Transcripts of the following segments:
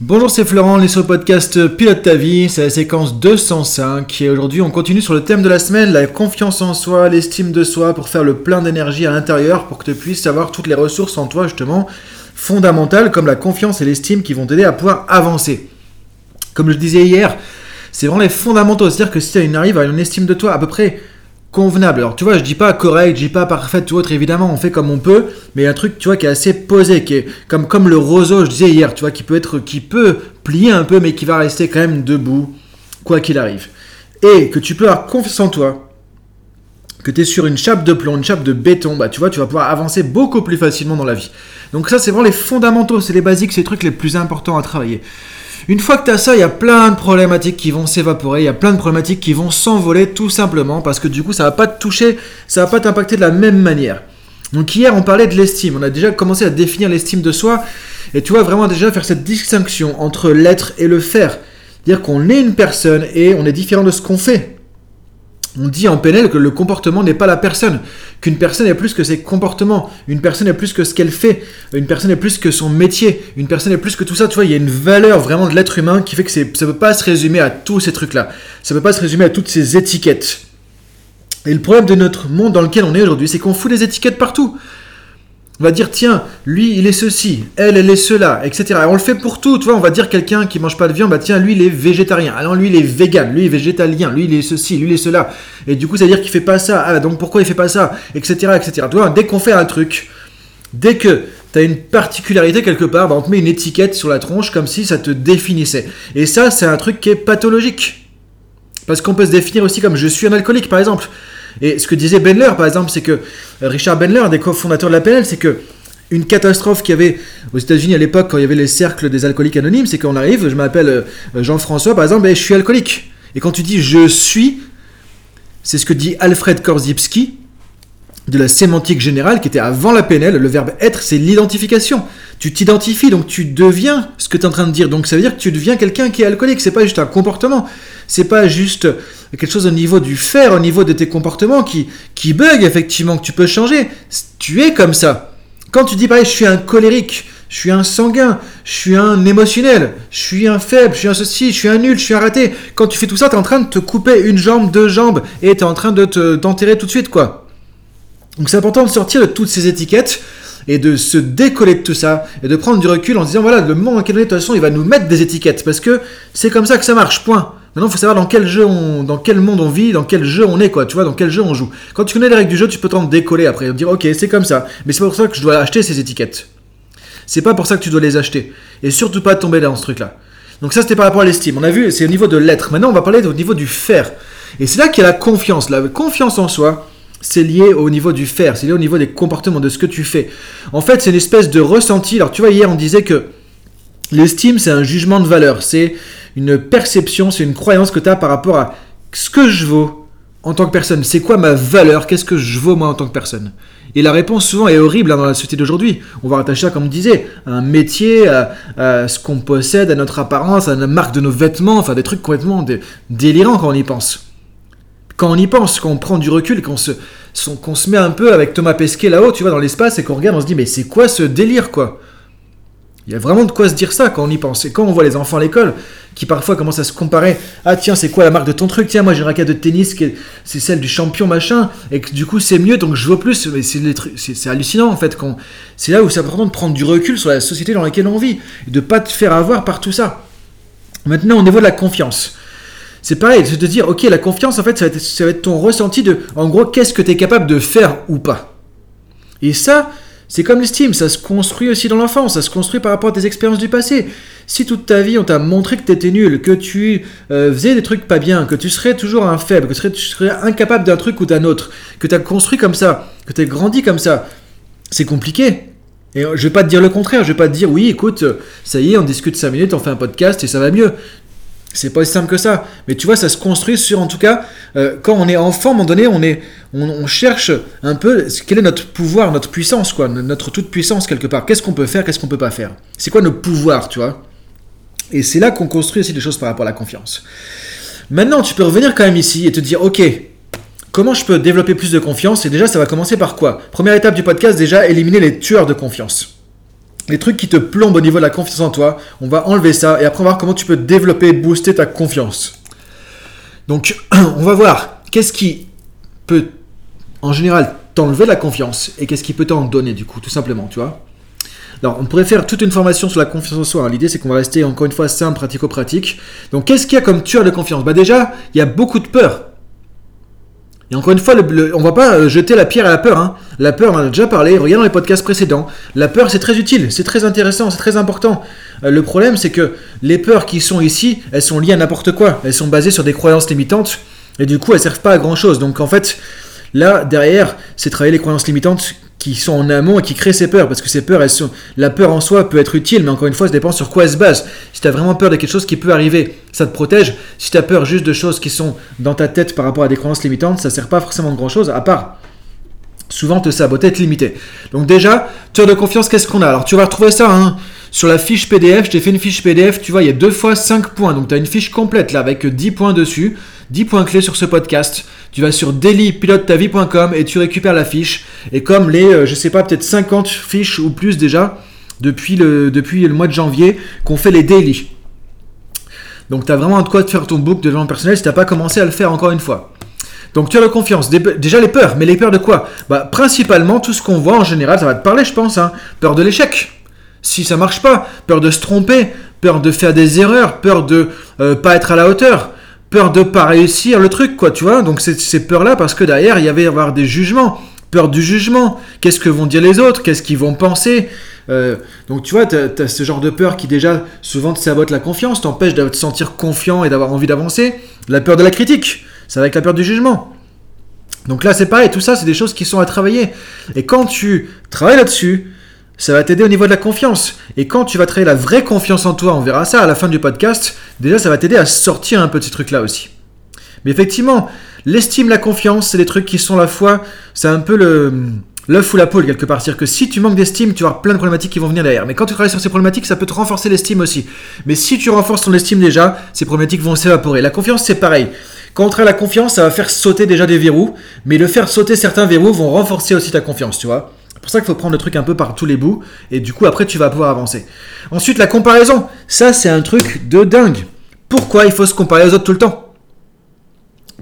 Bonjour, c'est Florent, on est sur le podcast Pilote ta vie, c'est la séquence 205 et aujourd'hui on continue sur le thème de la semaine, la confiance en soi, l'estime de soi pour faire le plein d'énergie à l'intérieur pour que tu puisses avoir toutes les ressources en toi justement fondamentales comme la confiance et l'estime qui vont t'aider à pouvoir avancer. Comme je disais hier, c'est vraiment les fondamentaux, c'est-à-dire que si tu arrives à une estime de toi à peu près convenable. Alors tu vois, je dis pas correct, je dis pas parfaite ou autre, évidemment, on fait comme on peut, mais un truc, tu vois, qui est assez posé, qui est comme, comme le roseau, je disais hier, tu vois, qui peut être, qui peut plier un peu, mais qui va rester quand même debout, quoi qu'il arrive. Et que tu peux avoir confiance en toi, que tu es sur une chape de plomb, une chape de béton, bah tu vois, tu vas pouvoir avancer beaucoup plus facilement dans la vie. Donc ça, c'est vraiment les fondamentaux, c'est les basiques, c'est les trucs les plus importants à travailler. Une fois que tu as ça, il y a plein de problématiques qui vont s'évaporer, il y a plein de problématiques qui vont s'envoler tout simplement parce que du coup, ça va pas te toucher, ça va pas t'impacter de la même manière. Donc hier, on parlait de l'estime. On a déjà commencé à définir l'estime de soi et tu vois vraiment déjà faire cette distinction entre l'être et le faire. Dire qu'on est une personne et on est différent de ce qu'on fait. On dit en PNL que le comportement n'est pas la personne, qu'une personne est plus que ses comportements, une personne est plus que ce qu'elle fait, une personne est plus que son métier, une personne est plus que tout ça. Tu vois, il y a une valeur vraiment de l'être humain qui fait que ça ne peut pas se résumer à tous ces trucs-là. Ça ne peut pas se résumer à toutes ces étiquettes. Et le problème de notre monde dans lequel on est aujourd'hui, c'est qu'on fout des étiquettes partout. On va dire, tiens, lui, il est ceci, elle, elle est cela, etc. Et on le fait pour tout, tu vois, on va dire quelqu'un qui mange pas de viande, bah tiens, lui, il est végétarien. Alors lui, il est vegan, lui, il est végétalien, lui, il est ceci, lui, il est cela. Et du coup, ça veut dire qu'il fait pas ça. Ah, donc pourquoi il fait pas ça, etc., etc. Tu vois, dès qu'on fait un truc, dès que tu as une particularité quelque part, bah, on te met une étiquette sur la tronche comme si ça te définissait. Et ça, c'est un truc qui est pathologique. Parce qu'on peut se définir aussi comme je suis un alcoolique, par exemple. Et ce que disait Benler, par exemple, c'est que euh, Richard Benler, un des cofondateurs de la PNL, c'est que une catastrophe qu'il y avait aux États-Unis à l'époque quand il y avait les cercles des alcooliques anonymes, c'est qu'on arrive, je m'appelle euh, Jean-François, par exemple, et je suis alcoolique. Et quand tu dis je suis, c'est ce que dit Alfred Korzybski de la sémantique générale qui était avant la PNL. Le verbe être, c'est l'identification. Tu t'identifies, donc tu deviens ce que tu es en train de dire. Donc ça veut dire que tu deviens quelqu'un qui est alcoolique. C'est pas juste un comportement. C'est pas juste quelque chose au niveau du faire, au niveau de tes comportements qui, qui bug effectivement, que tu peux changer. Tu es comme ça. Quand tu dis pareil, je suis un colérique, je suis un sanguin, je suis un émotionnel, je suis un faible, je suis un ceci, je suis un nul, je suis un raté. Quand tu fais tout ça, tu es en train de te couper une jambe, deux jambes, et tu es en train de t'enterrer tout de suite, quoi. Donc c'est important de sortir de toutes ces étiquettes et de se décoller de tout ça et de prendre du recul en disant voilà, le monde en lequel on est, de toute façon, il va nous mettre des étiquettes parce que c'est comme ça que ça marche, point. Maintenant, il faut savoir dans quel jeu on, dans quel monde on vit, dans quel jeu on est, quoi. Tu vois, dans quel jeu on joue. Quand tu connais les règles du jeu, tu peux t'en décoller après, et dire, ok, c'est comme ça. Mais c'est pas pour ça que je dois acheter ces étiquettes. C'est pas pour ça que tu dois les acheter. Et surtout pas tomber dans ce truc-là. Donc ça, c'était par rapport à l'estime. On a vu, c'est au niveau de l'être. Maintenant, on va parler au niveau du faire. Et c'est là qu'il y a la confiance. La confiance en soi, c'est lié au niveau du faire, c'est lié au niveau des comportements, de ce que tu fais. En fait, c'est une espèce de ressenti. Alors, tu vois, hier, on disait que l'estime, c'est un jugement de valeur. C'est une perception, c'est une croyance que tu as par rapport à ce que je vaux en tant que personne. C'est quoi ma valeur? Qu'est-ce que je vaux moi en tant que personne? Et la réponse souvent est horrible hein, dans la société d'aujourd'hui. On va rattacher ça, comme on disait, à un métier, à, ce qu'on possède, à notre apparence, à la marque de nos vêtements, enfin des trucs complètement délirants quand on y pense. Quand on y pense, quand on prend du recul, qu'on se, qu'on se met un peu avec Thomas Pesquet là-haut, tu vois, dans l'espace, et qu'on regarde, on se dit, mais c'est quoi ce délire, quoi? Il y a vraiment de quoi se dire ça quand on y pense. Et quand on voit les enfants à l'école qui parfois commencent à se comparer, ah tiens, c'est quoi la marque de ton truc? Tiens, moi j'ai une raquette de tennis, c'est celle du champion machin, et que du coup c'est mieux, donc je veux plus. C'est hallucinant en fait. C'est là où c'est important de prendre du recul sur la société dans laquelle on vit, et de pas te faire avoir par tout ça. Maintenant, au niveau de la confiance. C'est pareil, c'est de dire, ok, la confiance, en fait, ça va être, ça va être ton ressenti de, en gros, qu'est-ce que tu es capable de faire ou pas. Et ça, c'est comme l'estime, ça se construit aussi dans l'enfance, ça se construit par rapport à tes expériences du passé. Si toute ta vie on t'a montré que tu étais nul, que tu euh, faisais des trucs pas bien, que tu serais toujours un faible, que tu serais, incapable d'un truc ou d'un autre, que tu as construit comme ça, que tu as grandi comme ça, c'est compliqué. Et je vais pas te dire le contraire, je vais pas te dire oui, écoute, ça y est, on discute 5 minutes, on fait un podcast et ça va mieux. C'est pas aussi simple que ça. Mais tu vois, ça se construit sur, en tout cas, euh, quand on est enfant, à un moment donné, on, est, on, cherche un peu quel est notre pouvoir, notre puissance, quoi, notre toute puissance quelque part. Qu'est-ce qu'on peut faire, qu'est-ce qu'on peut pas faire? C'est quoi nos pouvoirs, tu vois? Et c'est là qu'on construit aussi des choses par rapport à la confiance. Maintenant, tu peux revenir quand même ici et te dire, ok, comment je peux développer plus de confiance? Et déjà, ça va commencer par quoi? Première étape du podcast, déjà, éliminer les tueurs de confiance. Les trucs qui te plombent au niveau de la confiance en toi, on va enlever ça et après on va voir comment tu peux développer, booster ta confiance. Donc, on va voir qu'est-ce qui peut, en général, t'enlever la confiance et qu'est-ce qui peut t'en donner, du coup, tout simplement, tu vois. Alors, on pourrait faire toute une formation sur la confiance en soi. Hein. L'idée, c'est qu'on va rester encore une fois simple, pratico-pratique. Donc, qu'est-ce qu'il y a comme tueur de confiance? Bah, déjà, il y a beaucoup de peur. Et encore une fois, le, on va pas euh, jeter la pierre à la peur. Hein. La peur, on en a déjà parlé, regarde dans les podcasts précédents. La peur, c'est très utile, c'est très intéressant, c'est très important. Euh, le problème, c'est que les peurs qui sont ici, elles sont liées à n'importe quoi. Elles sont basées sur des croyances limitantes. Et du coup, elles servent pas à grand chose. Donc en fait, là, derrière, c'est travailler les croyances limitantes qui sont en amont et qui créent ces peurs. Parce que ces peurs, elles sont... la peur en soi peut être utile, mais encore une fois, ça dépend sur quoi elle se base. Si tu as vraiment peur de quelque chose qui peut arriver, ça te protège. Si tu as peur juste de choses qui sont dans ta tête par rapport à des croyances limitantes, ça sert pas forcément de grand chose, à part souvent te saboter, te limiter. Donc déjà, tueur de confiance, qu'est-ce qu'on a? Alors tu vas retrouver ça hein, sur la fiche PDF. Je t'ai fait une fiche PDF, tu vois, il y a deux fois 5 points. Donc tu as une fiche complète là avec 10 points dessus. 10 points clés sur ce podcast. Tu vas sur dailypilotetavie.com et tu récupères la fiche. Et comme les, euh, je sais pas, peut-être 50 fiches ou plus déjà, depuis le, depuis le mois de janvier, qu'on fait les daily. Donc tu as vraiment de quoi te faire ton book de développement personnel si tu n'as pas commencé à le faire encore une fois. Donc tu as la confiance. Déjà les peurs, mais les peurs de quoi? Bah principalement tout ce qu'on voit en général, ça va te parler je pense. Hein. Peur de l'échec. Si ça marche pas, peur de se tromper, peur de faire des erreurs, peur de euh, pas être à la hauteur, peur de pas réussir le truc, quoi, tu vois. Donc c'est ces peurs-là, parce que derrière, il y avait avoir des jugements. Peur du jugement. Qu'est-ce que vont dire les autres? Qu'est-ce qu'ils vont penser? Euh, Donc tu vois, tu as, ce genre de peur qui déjà souvent te sabote la confiance, t'empêche de te sentir confiant et d'avoir envie d'avancer. La peur de la critique, va avec la peur du jugement. Donc là, c'est pareil, tout ça, c'est des choses qui sont à travailler. Et quand tu travailles là-dessus, ça va t'aider au niveau de la confiance. Et quand tu vas travailler la vraie confiance en toi, on verra ça à la fin du podcast, déjà ça va t'aider à sortir un petit truc là aussi. Mais effectivement, l'estime, la confiance, c'est des trucs qui sont la foi, c'est un peu le l'œuf ou la poule quelque part. C'est-à-dire que si tu manques d'estime, tu vas avoir plein de problématiques qui vont venir derrière. Mais quand tu travailles sur ces problématiques, ça peut te renforcer l'estime aussi. Mais si tu renforces ton estime déjà, ces problématiques vont s'évaporer. La confiance, c'est pareil. Quand on travaille la confiance, ça va faire sauter déjà des verrous, mais le faire sauter certains verrous vont renforcer aussi ta confiance, tu vois. C'est pour ça qu'il faut prendre le truc un peu par tous les bouts, et du coup après tu vas pouvoir avancer. Ensuite la comparaison, ça c'est un truc de dingue. Pourquoi il faut se comparer aux autres tout le temps?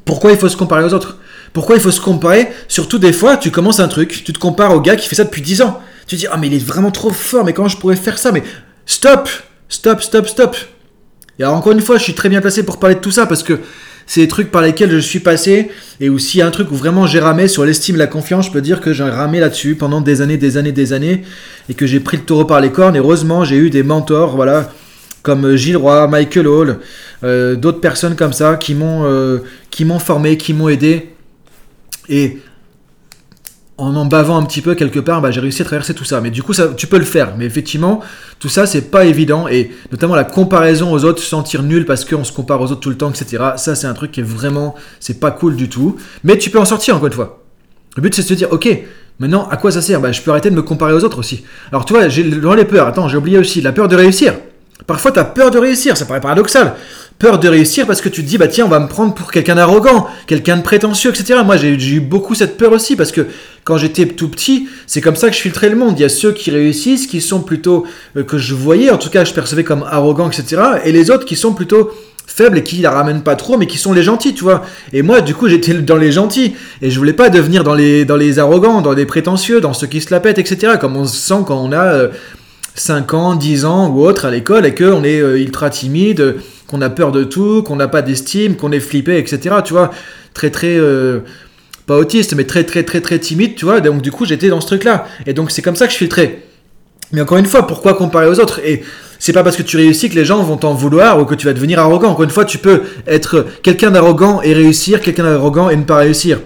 Pourquoi il faut se comparer aux autres? Pourquoi il faut se comparer? Surtout des fois tu commences un truc, tu te compares au gars qui fait ça depuis 10 ans. Tu te dis ah mais il est vraiment trop fort, mais comment je pourrais faire ça? Mais stop! Stop, stop, stop! Et alors encore une fois, je suis très bien placé pour parler de tout ça parce que c'est des trucs par lesquels je suis passé. Et aussi un truc où vraiment j'ai ramé sur l'estime la confiance. Je peux dire que j'ai ramé là-dessus pendant des années, des années, des années. Et que j'ai pris le taureau par les cornes. Et heureusement, j'ai eu des mentors, voilà, comme Gilles Roy, Michael Hall, euh, d'autres personnes comme ça qui m'ont euh, qui m'ont formé, qui m'ont aidé. Et en en bavant un petit peu quelque part, bah, j'ai réussi à traverser tout ça. Mais du coup, ça, tu peux le faire. Mais effectivement, tout ça, c'est pas évident. Et notamment la comparaison aux autres, se sentir nul parce qu'on se compare aux autres tout le temps, etc. Ça, c'est un truc qui est vraiment, c'est pas cool du tout. Mais tu peux en sortir encore une fois. Le but, c'est de se dire, ok, maintenant, à quoi ça sert? Bah, Je peux arrêter de me comparer aux autres aussi. Alors, tu vois, j'ai les peurs. Attends, j'ai oublié aussi la peur de réussir. Parfois, tu as peur de réussir, ça paraît paradoxal. Peur de réussir parce que tu te dis, bah tiens, on va me prendre pour quelqu'un d'arrogant, quelqu'un de prétentieux, etc. Moi, j'ai eu beaucoup cette peur aussi parce que quand j'étais tout petit, c'est comme ça que je filtrais le monde. Il y a ceux qui réussissent, qui sont plutôt, euh, que je voyais, en tout cas, je percevais comme arrogants, etc. Et les autres qui sont plutôt faibles et qui la ramènent pas trop, mais qui sont les gentils, tu vois. Et moi, du coup, j'étais dans les gentils. Et je voulais pas devenir dans les, dans les arrogants, dans les prétentieux, dans ceux qui se la pètent, etc. Comme on se sent quand on a... Euh, 5 ans, 10 ans ou autre à l'école et qu'on est euh, ultra timide, qu'on a peur de tout, qu'on n'a pas d'estime, qu'on est flippé, etc. Tu vois, très très... Euh, pas autiste, mais très très très très timide, tu vois. Donc du coup, j'étais dans ce truc-là. Et donc c'est comme ça que je filtrais. Mais encore une fois, pourquoi comparer aux autres? Et c'est pas parce que tu réussis que les gens vont t'en vouloir ou que tu vas devenir arrogant. Encore une fois, tu peux être quelqu'un d'arrogant et réussir, quelqu'un d'arrogant et ne pas réussir.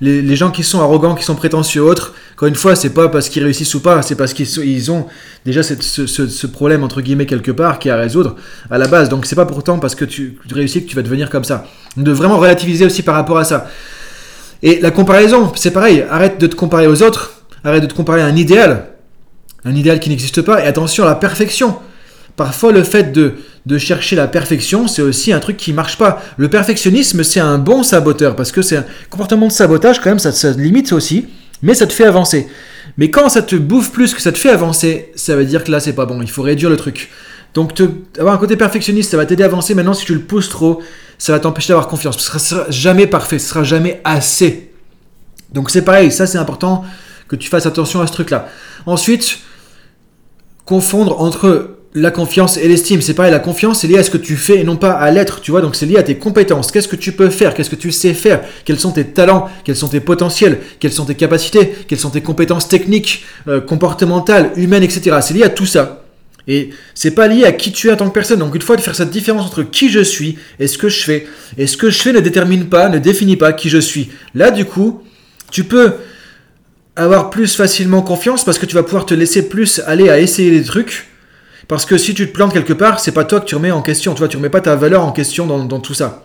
Les, gens qui sont arrogants, qui sont prétentieux autres, encore une fois, c'est pas parce qu'ils réussissent ou pas, c'est parce qu'ils ont déjà ce, problème entre guillemets quelque part qui est à résoudre à la base. Donc c'est pas pourtant parce que tu, réussis que tu vas devenir comme ça. De vraiment relativiser aussi par rapport à ça. Et la comparaison, c'est pareil. Arrête de te comparer aux autres. Arrête de te comparer à un idéal. Un idéal qui n'existe pas. Et attention à la perfection. Parfois, le fait de, de chercher la perfection, c'est aussi un truc qui marche pas. Le perfectionnisme, c'est un bon saboteur parce que c'est un comportement de sabotage quand même, ça, ça limite aussi, mais ça te fait avancer. Mais quand ça te bouffe plus que ça te fait avancer, ça veut dire que là, c'est pas bon. Il faut réduire le truc. Donc, avoir un côté perfectionniste, ça va t'aider à avancer. Maintenant, si tu le pousses trop, ça va t'empêcher d'avoir confiance. Ce sera, sera jamais parfait, ce sera jamais assez. Donc, c'est pareil, ça, c'est important que tu fasses attention à ce truc-là. Ensuite, confondre entre la confiance et l'estime. C'est pareil, la confiance c'est lié à ce que tu fais et non pas à l'être, tu vois. Donc c'est lié à tes compétences. Qu'est-ce que tu peux faire? Qu'est-ce que tu sais faire? Quels sont tes talents? Quels sont tes potentiels? Quelles sont tes capacités? Quelles sont tes compétences techniques, euh, comportementales, humaines, etc. C'est lié à tout ça. Et c'est pas lié à qui tu es en tant que personne. Donc une fois de faire cette différence entre qui je suis et ce que je fais. Et ce que je fais ne détermine pas, ne définit pas qui je suis. Là du coup, tu peux avoir plus facilement confiance parce que tu vas pouvoir te laisser plus aller à essayer des trucs parce que si tu te plantes quelque part, c'est pas toi que tu remets en question. Tu vois, tu remets pas ta valeur en question dans, tout ça.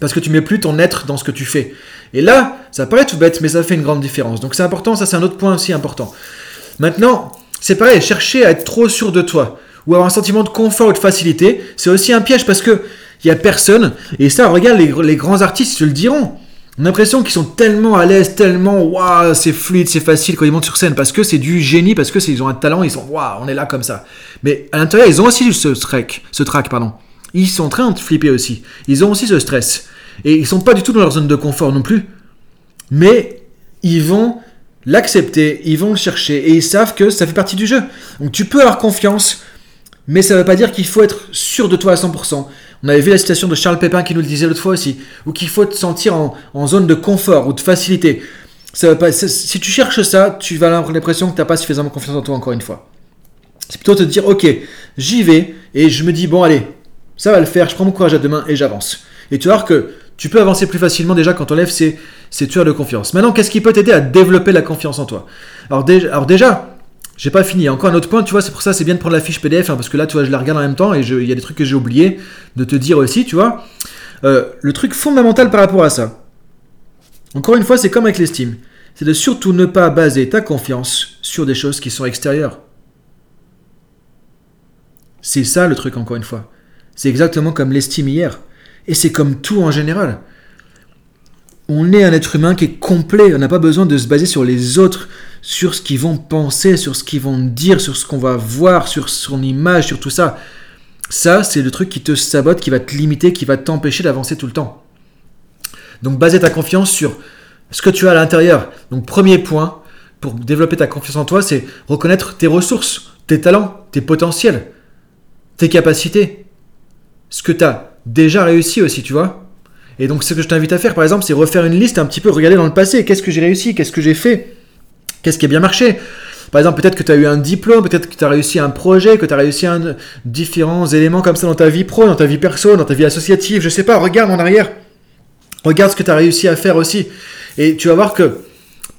Parce que tu mets plus ton être dans ce que tu fais. Et là, ça paraît tout bête, mais ça fait une grande différence. Donc c'est important, ça c'est un autre point aussi important. Maintenant, c'est pareil, chercher à être trop sûr de toi ou avoir un sentiment de confort ou de facilité, c'est aussi un piège parce que il y a personne. Et ça, regarde, les, les grands artistes te le diront. On a l'impression qu'ils sont tellement à l'aise, tellement waouh, c'est fluide, c'est facile quand ils montent sur scène parce que c'est du génie, parce que ils ont un talent, ils sont waouh, on est là comme ça. Mais à l'intérieur, ils ont aussi ce track, ce track, pardon. Ils sont en train de flipper aussi. Ils ont aussi ce stress et ils sont pas du tout dans leur zone de confort non plus. Mais ils vont l'accepter, ils vont le chercher et ils savent que ça fait partie du jeu. Donc tu peux avoir confiance, mais ça ne veut pas dire qu'il faut être sûr de toi à 100%. On avait vu la citation de Charles Pépin qui nous le disait l'autre fois aussi, ou qu'il faut te sentir en, zone de confort ou de facilité. Ça pas, si tu cherches ça, tu vas avoir l'impression que tu n'as pas suffisamment confiance en toi encore une fois. C'est plutôt te dire, ok, j'y vais, et je me dis, bon allez, ça va le faire, je prends mon courage à deux mains et j'avance. Et tu vas voir que tu peux avancer plus facilement déjà quand on lève ces, ces tueurs de confiance. Maintenant, qu'est-ce qui peut t'aider à développer la confiance en toi? Alors déjà, j'ai pas fini. Encore un autre point, tu vois, c'est pour ça c'est bien de prendre la fiche PDF, hein, parce que là, tu vois, je la regarde en même temps et il y a des trucs que j'ai oublié de te dire aussi, tu vois. Euh, le truc fondamental par rapport à ça, encore une fois, c'est comme avec l'estime, c'est de surtout ne pas baser ta confiance sur des choses qui sont extérieures. C'est ça le truc, encore une fois. C'est exactement comme l'estime hier. Et c'est comme tout en général. On est un être humain qui est complet. On n'a pas besoin de se baser sur les autres sur ce qu'ils vont penser, sur ce qu'ils vont dire, sur ce qu'on va voir, sur son image, sur tout ça. Ça, c'est le truc qui te sabote, qui va te limiter, qui va t'empêcher d'avancer tout le temps. Donc, baser ta confiance sur ce que tu as à l'intérieur. Donc, premier point pour développer ta confiance en toi, c'est reconnaître tes ressources, tes talents, tes potentiels, tes capacités. Ce que tu as déjà réussi aussi, tu vois. Et donc, ce que je t'invite à faire, par exemple, c'est refaire une liste un petit peu, regarder dans le passé. Qu'est-ce que j'ai réussi? Qu'est-ce que j'ai fait? Qu'est-ce qui a bien marché? Par exemple, peut-être que tu as eu un diplôme, peut-être que tu as réussi un projet, que tu as réussi un, différents éléments comme ça dans ta vie pro, dans ta vie perso, dans ta vie associative, je sais pas, regarde en arrière. Regarde ce que tu as réussi à faire aussi. Et tu vas voir que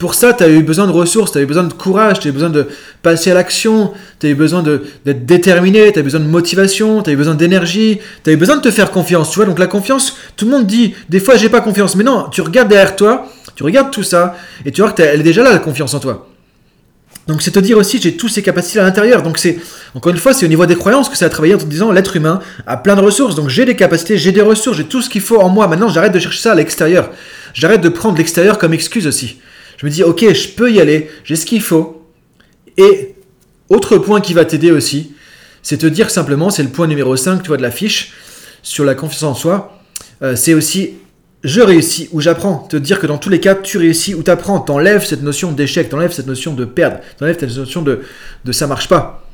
pour ça, tu as eu besoin de ressources, tu as eu besoin de courage, tu as eu besoin de passer à l'action, tu as eu besoin d'être déterminé, tu as eu besoin de motivation, tu as eu besoin d'énergie, tu as eu besoin de te faire confiance. Tu vois, donc la confiance, tout le monde dit, des fois, j'ai pas confiance. Mais non, tu regardes derrière toi, tu regardes tout ça et tu vois qu'elle est déjà là, la confiance en toi. Donc c'est te dire aussi, j'ai toutes ces capacités à l'intérieur. Donc c'est, encore une fois, c'est au niveau des croyances que ça a travaillé en te disant, l'être humain a plein de ressources. Donc j'ai des capacités, j'ai des ressources, j'ai tout ce qu'il faut en moi. Maintenant, j'arrête de chercher ça à l'extérieur. J'arrête de prendre l'extérieur comme excuse aussi. Je me dis, ok, je peux y aller, j'ai ce qu'il faut. Et autre point qui va t'aider aussi, c'est te dire simplement, c'est le point numéro 5, tu vois, de la fiche, sur la confiance en soi, euh, c'est aussi je réussis ou j'apprends. Te dire que dans tous les cas, tu réussis ou t'apprends. T'enlèves cette notion d'échec, t'enlèves cette notion de perdre, t'enlèves cette notion de, ça marche pas.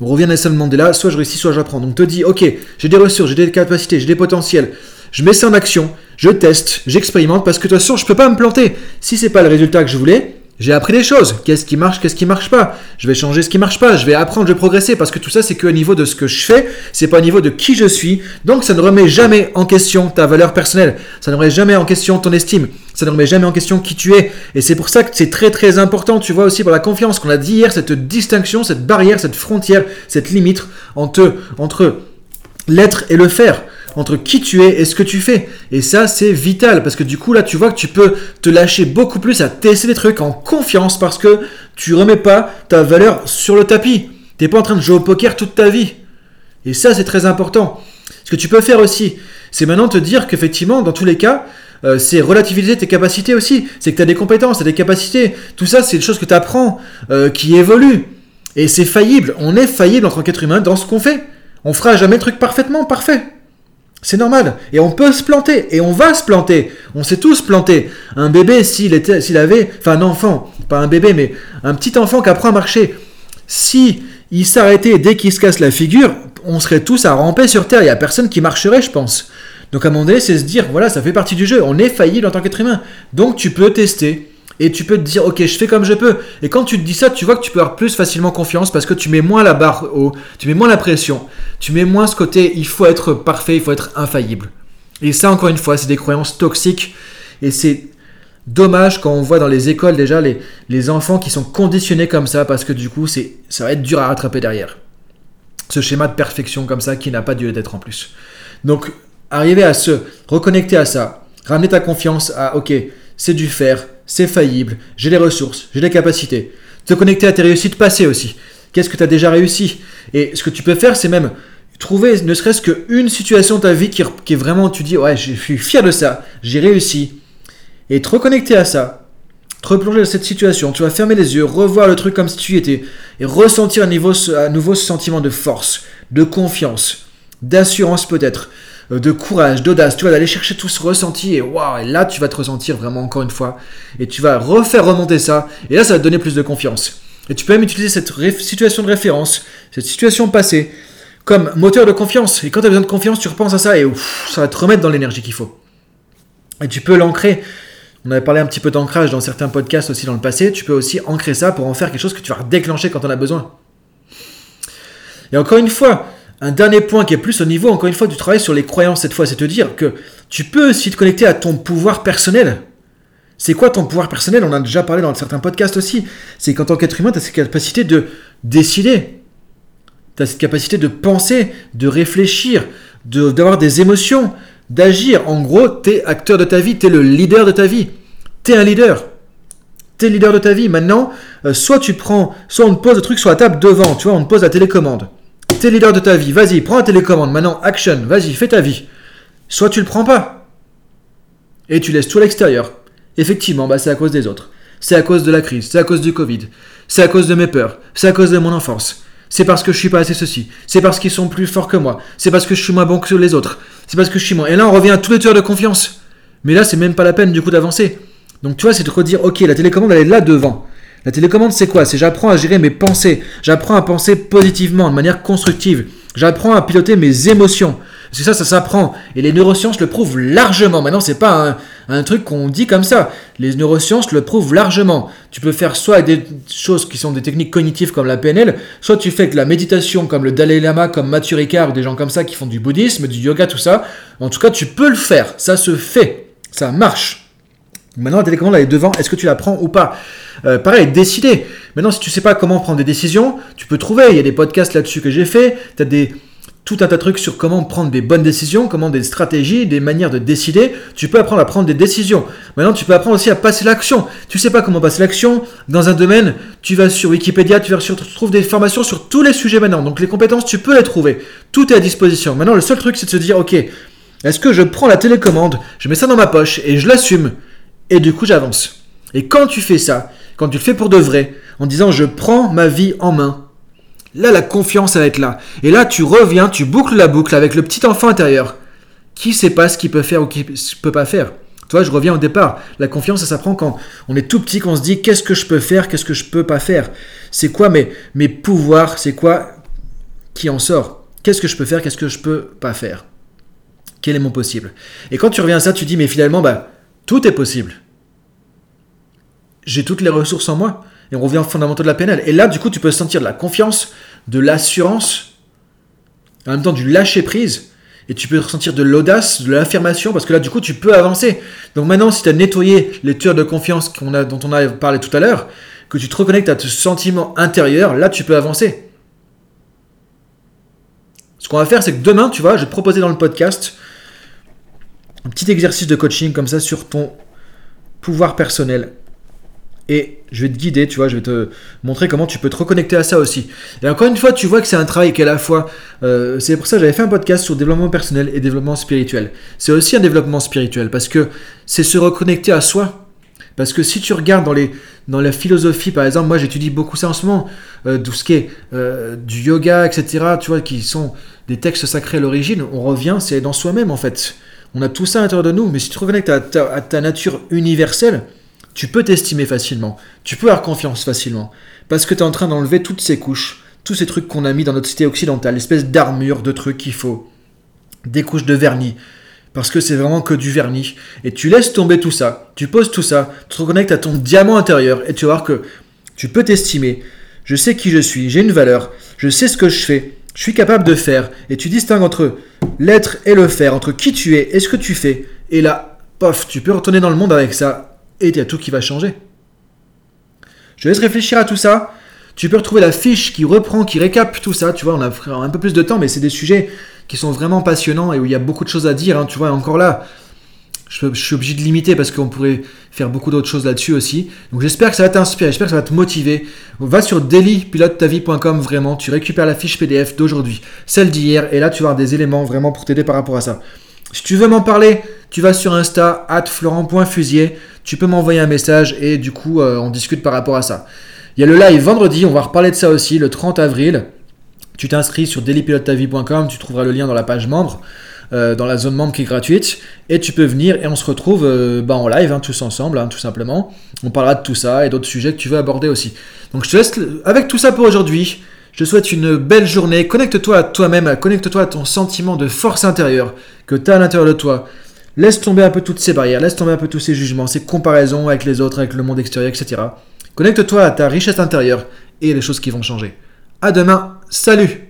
On revient à Nelson Mandela, soit je réussis, soit j'apprends. Donc te dis, ok, j'ai des ressources, j'ai des capacités, j'ai des potentiels. Je mets ça en action, je teste, j'expérimente parce que de toute façon, je peux pas me planter. Si c'est pas le résultat que je voulais, j'ai appris des choses. Qu'est-ce qui marche, qu'est-ce qui marche pas? Je vais changer ce qui marche pas. Je vais apprendre, je vais progresser parce que tout ça, c'est qu'au niveau de ce que je fais. C'est pas au niveau de qui je suis. Donc, ça ne remet jamais en question ta valeur personnelle. Ça ne remet jamais en question ton estime. Ça ne remet jamais en question qui tu es. Et c'est pour ça que c'est très très important. Tu vois aussi pour la confiance qu'on a dit hier, cette distinction, cette barrière, cette frontière, cette limite entre l'être et le faire entre qui tu es et ce que tu fais. Et ça, c'est vital parce que du coup, là, tu vois que tu peux te lâcher beaucoup plus à tester des trucs en confiance parce que tu remets pas ta valeur sur le tapis. Tu n'es pas en train de jouer au poker toute ta vie. Et ça, c'est très important. Ce que tu peux faire aussi, c'est maintenant te dire qu'effectivement, dans tous les cas, euh, c'est relativiser tes capacités aussi. C'est que tu as des compétences, tu des capacités. Tout ça, c'est des choses que tu apprends, euh, qui évoluent. Et c'est faillible. On est faillible en tant qu'être humain dans ce qu'on fait. On fera jamais le truc parfaitement parfait. C'est normal. Et on peut se planter. Et on va se planter. On s'est tous planter. Un bébé, s'il était, s'il avait, enfin un enfant, pas un bébé, mais un petit enfant qui apprend à marcher, si il s'arrêtait dès qu'il se casse la figure, on serait tous à ramper sur terre. Il n'y a personne qui marcherait, je pense. Donc à un moment donné, c'est se dire, voilà, ça fait partie du jeu. On est faillible en tant qu'être humain. Donc tu peux tester. Et tu peux te dire, ok, je fais comme je peux. Et quand tu te dis ça, tu vois que tu peux avoir plus facilement confiance parce que tu mets moins la barre haut, tu mets moins la pression, tu mets moins ce côté, il faut être parfait, il faut être infaillible. Et ça, encore une fois, c'est des croyances toxiques. Et c'est dommage quand on voit dans les écoles déjà les, enfants qui sont conditionnés comme ça parce que du coup, c'est, ça va être dur à rattraper derrière. Ce schéma de perfection comme ça qui n'a pas dû d'être en plus. Donc, arriver à se reconnecter à ça, ramener ta confiance à ok, c'est du faire, c'est faillible, j'ai les ressources, j'ai les capacités. Te connecter à tes réussites passées aussi. Qu'est-ce que tu as déjà réussi? Et ce que tu peux faire, c'est même trouver ne serait-ce qu'une situation de ta vie qui, est vraiment, tu dis, ouais, je suis fier de ça, j'ai réussi. Et te reconnecter à ça, te replonger dans cette situation, tu vas fermer les yeux, revoir le truc comme si tu y étais, et ressentir à, nouveau ce sentiment de force, de confiance, d'assurance peut-être, de courage, d'audace. Tu vas aller chercher tout ce ressenti et waouh, et là tu vas te ressentir vraiment encore une fois. Et tu vas refaire remonter ça. Et là ça va te donner plus de confiance. Et tu peux même utiliser cette situation de référence, cette situation passée, comme moteur de confiance. Et quand tu as besoin de confiance, tu repenses à ça et ça va te remettre dans l'énergie qu'il faut. Et tu peux l'ancrer. On avait parlé un petit peu d'ancrage dans certains podcasts aussi dans le passé. Tu peux aussi ancrer ça pour en faire quelque chose que tu vas déclencher quand on a besoin. Et encore une fois, un dernier point qui est plus au niveau, encore une fois, du travail sur les croyances cette fois, c'est te dire que tu peux aussi te connecter à ton pouvoir personnel. C'est quoi ton pouvoir personnel? On a déjà parlé dans certains podcasts aussi. C'est qu'en tant qu'être humain, tu as cette capacité de décider. Tu as cette capacité de penser, de réfléchir, d'avoir des émotions, d'agir. En gros, tu es acteur de ta vie, tu es le leader de ta vie. Tu es un leader. Tu es leader de ta vie. Maintenant, euh, soit tu prends, soit on te pose le truc sur la table devant, tu vois, on te pose la télécommande t'es leader de ta vie, vas-y, prends la télécommande, maintenant, action, vas-y, fais ta vie. Soit tu le prends pas. Et tu laisses tout à l'extérieur. Effectivement, bah, c'est à cause des autres. C'est à cause de la crise, c'est à cause du Covid, c'est à cause de mes peurs, c'est à cause de mon enfance. C'est parce que je suis pas assez ceci. C'est parce qu'ils sont plus forts que moi. C'est parce que je suis moins bon que les autres. C'est parce que je suis moins. Et là, on revient à tous les tueurs de confiance. Mais là, c'est même pas la peine du coup d'avancer. Donc tu vois, c'est de redire, ok, la télécommande, elle est là devant. La télécommande, c'est quoi? C'est j'apprends à gérer mes pensées. J'apprends à penser positivement, de manière constructive. J'apprends à piloter mes émotions. C'est ça, ça s'apprend. Et les neurosciences le prouvent largement. Maintenant, c'est pas un, truc qu'on dit comme ça. Les neurosciences le prouvent largement. Tu peux faire soit des choses qui sont des techniques cognitives comme la PNL, soit tu fais de la méditation comme le Dalai Lama, comme Mathieu Ricard ou des gens comme ça qui font du bouddhisme, du yoga, tout ça. En tout cas, tu peux le faire. Ça se fait. Ça marche. Maintenant, la télécommande, elle est devant. Est-ce que tu la prends ou pas? Euh, pareil, décider. Maintenant, si tu sais pas comment prendre des décisions, tu peux trouver. Il y a des podcasts là-dessus que j'ai fait. Tu as des, tout un tas de trucs sur comment prendre des bonnes décisions, comment des stratégies, des manières de décider. Tu peux apprendre à prendre des décisions. Maintenant, tu peux apprendre aussi à passer l'action. Tu sais pas comment passer l'action dans un domaine. Tu vas sur Wikipédia, tu vas sur, tu trouves des formations sur tous les sujets maintenant. Donc les compétences, tu peux les trouver. Tout est à disposition. Maintenant, le seul truc, c'est de se dire, ok, est-ce que je prends la télécommande, je mets ça dans ma poche et je l'assume, et du coup j'avance. Et quand tu fais ça, quand tu le fais pour de vrai, en disant je prends ma vie en main, là la confiance va être là. Et là tu reviens, tu boucles la boucle avec le petit enfant intérieur qui sait pas ce qu'il peut faire ou qui peut pas faire. Toi, je reviens au départ. La confiance, ça s'apprend quand on est tout petit, qu'on se dit qu'est-ce que je peux faire, qu'est-ce que je peux pas faire? C'est quoi mes, mes pouvoirs, c'est quoi qui en sort? Qu'est-ce que je peux faire, qu'est-ce que je peux pas faire? Quel est mon possible? Et quand tu reviens à ça, tu dis mais finalement, bah, tout est possible j'ai toutes les ressources en moi. Et on revient aux fondamentaux de la PNL. Et là, du coup, tu peux sentir de la confiance, de l'assurance, en même temps du lâcher prise. Et tu peux ressentir de l'audace, de l'affirmation, parce que là, du coup, tu peux avancer. Donc maintenant, si tu as nettoyé les tueurs de confiance a, dont on a parlé tout à l'heure, que tu te reconnectes à ce sentiment intérieur, là, tu peux avancer. Ce qu'on va faire, c'est que demain, tu vois, je vais te proposer dans le podcast un petit exercice de coaching comme ça sur ton pouvoir personnel Et je vais te guider, tu vois, je vais te montrer comment tu peux te reconnecter à ça aussi. Et encore une fois, tu vois que c'est un travail qui est à la fois... Euh, c'est pour ça que j'avais fait un podcast sur développement personnel et développement spirituel. C'est aussi un développement spirituel, parce que c'est se reconnecter à soi. Parce que si tu regardes dans, les, dans la philosophie, par exemple, moi j'étudie beaucoup ça en ce moment, euh, tout ce qui est euh, du yoga, etc., tu vois, qui sont des textes sacrés à l'origine, on revient, c'est dans soi-même en fait. On a tout ça à l'intérieur de nous, mais si tu te reconnectes à ta nature universelle, tu peux t'estimer facilement, tu peux avoir confiance facilement, parce que tu es en train d'enlever toutes ces couches, tous ces trucs qu'on a mis dans notre cité occidentale, l'espèce d'armure de trucs qu'il faut, des couches de vernis, parce que c'est vraiment que du vernis, et tu laisses tomber tout ça, tu poses tout ça, tu te reconnectes à ton diamant intérieur, et tu vas voir que tu peux t'estimer, je sais qui je suis, j'ai une valeur, je sais ce que je fais, je suis capable de faire, et tu distingues entre l'être et le faire, entre qui tu es et ce que tu fais, et là, pof, tu peux retourner dans le monde avec ça, et il y a tout qui va changer. Je laisse réfléchir à tout ça. Tu peux retrouver la fiche qui reprend, qui récap tout ça. Tu vois, on a un peu plus de temps, mais c'est des sujets qui sont vraiment passionnants et où il y a beaucoup de choses à dire. Hein. tu vois, encore là, je, suis obligé de limiter parce qu'on pourrait faire beaucoup d'autres choses là-dessus aussi. Donc j'espère que ça va t'inspirer, j'espère que ça va te motiver. Va sur dailypilotetavie.com vraiment, tu récupères la fiche PDF d'aujourd'hui, celle d'hier, et là tu vas avoir des éléments vraiment pour t'aider par rapport à ça. Si tu veux m'en parler, tu vas sur Insta, at florent.fusier, tu peux m'envoyer un message et du coup, euh, on discute par rapport à ça. Il y a le live vendredi, on va reparler de ça aussi, le 30 avril. Tu t'inscris sur dailypilotetavie.com, tu trouveras le lien dans la page membre, euh, dans la zone membre qui est gratuite, et tu peux venir et on se retrouve euh, bah, en live, hein, tous ensemble, hein, tout simplement. On parlera de tout ça et d'autres sujets que tu veux aborder aussi. Donc je te laisse avec tout ça pour aujourd'hui. Je te souhaite une belle journée. Connecte-toi à toi-même, connecte-toi à ton sentiment de force intérieure que tu as à l'intérieur de toi. Laisse tomber un peu toutes ces barrières, laisse tomber un peu tous ces jugements, ces comparaisons avec les autres, avec le monde extérieur, etc. Connecte-toi à ta richesse intérieure et les choses qui vont changer. À demain, salut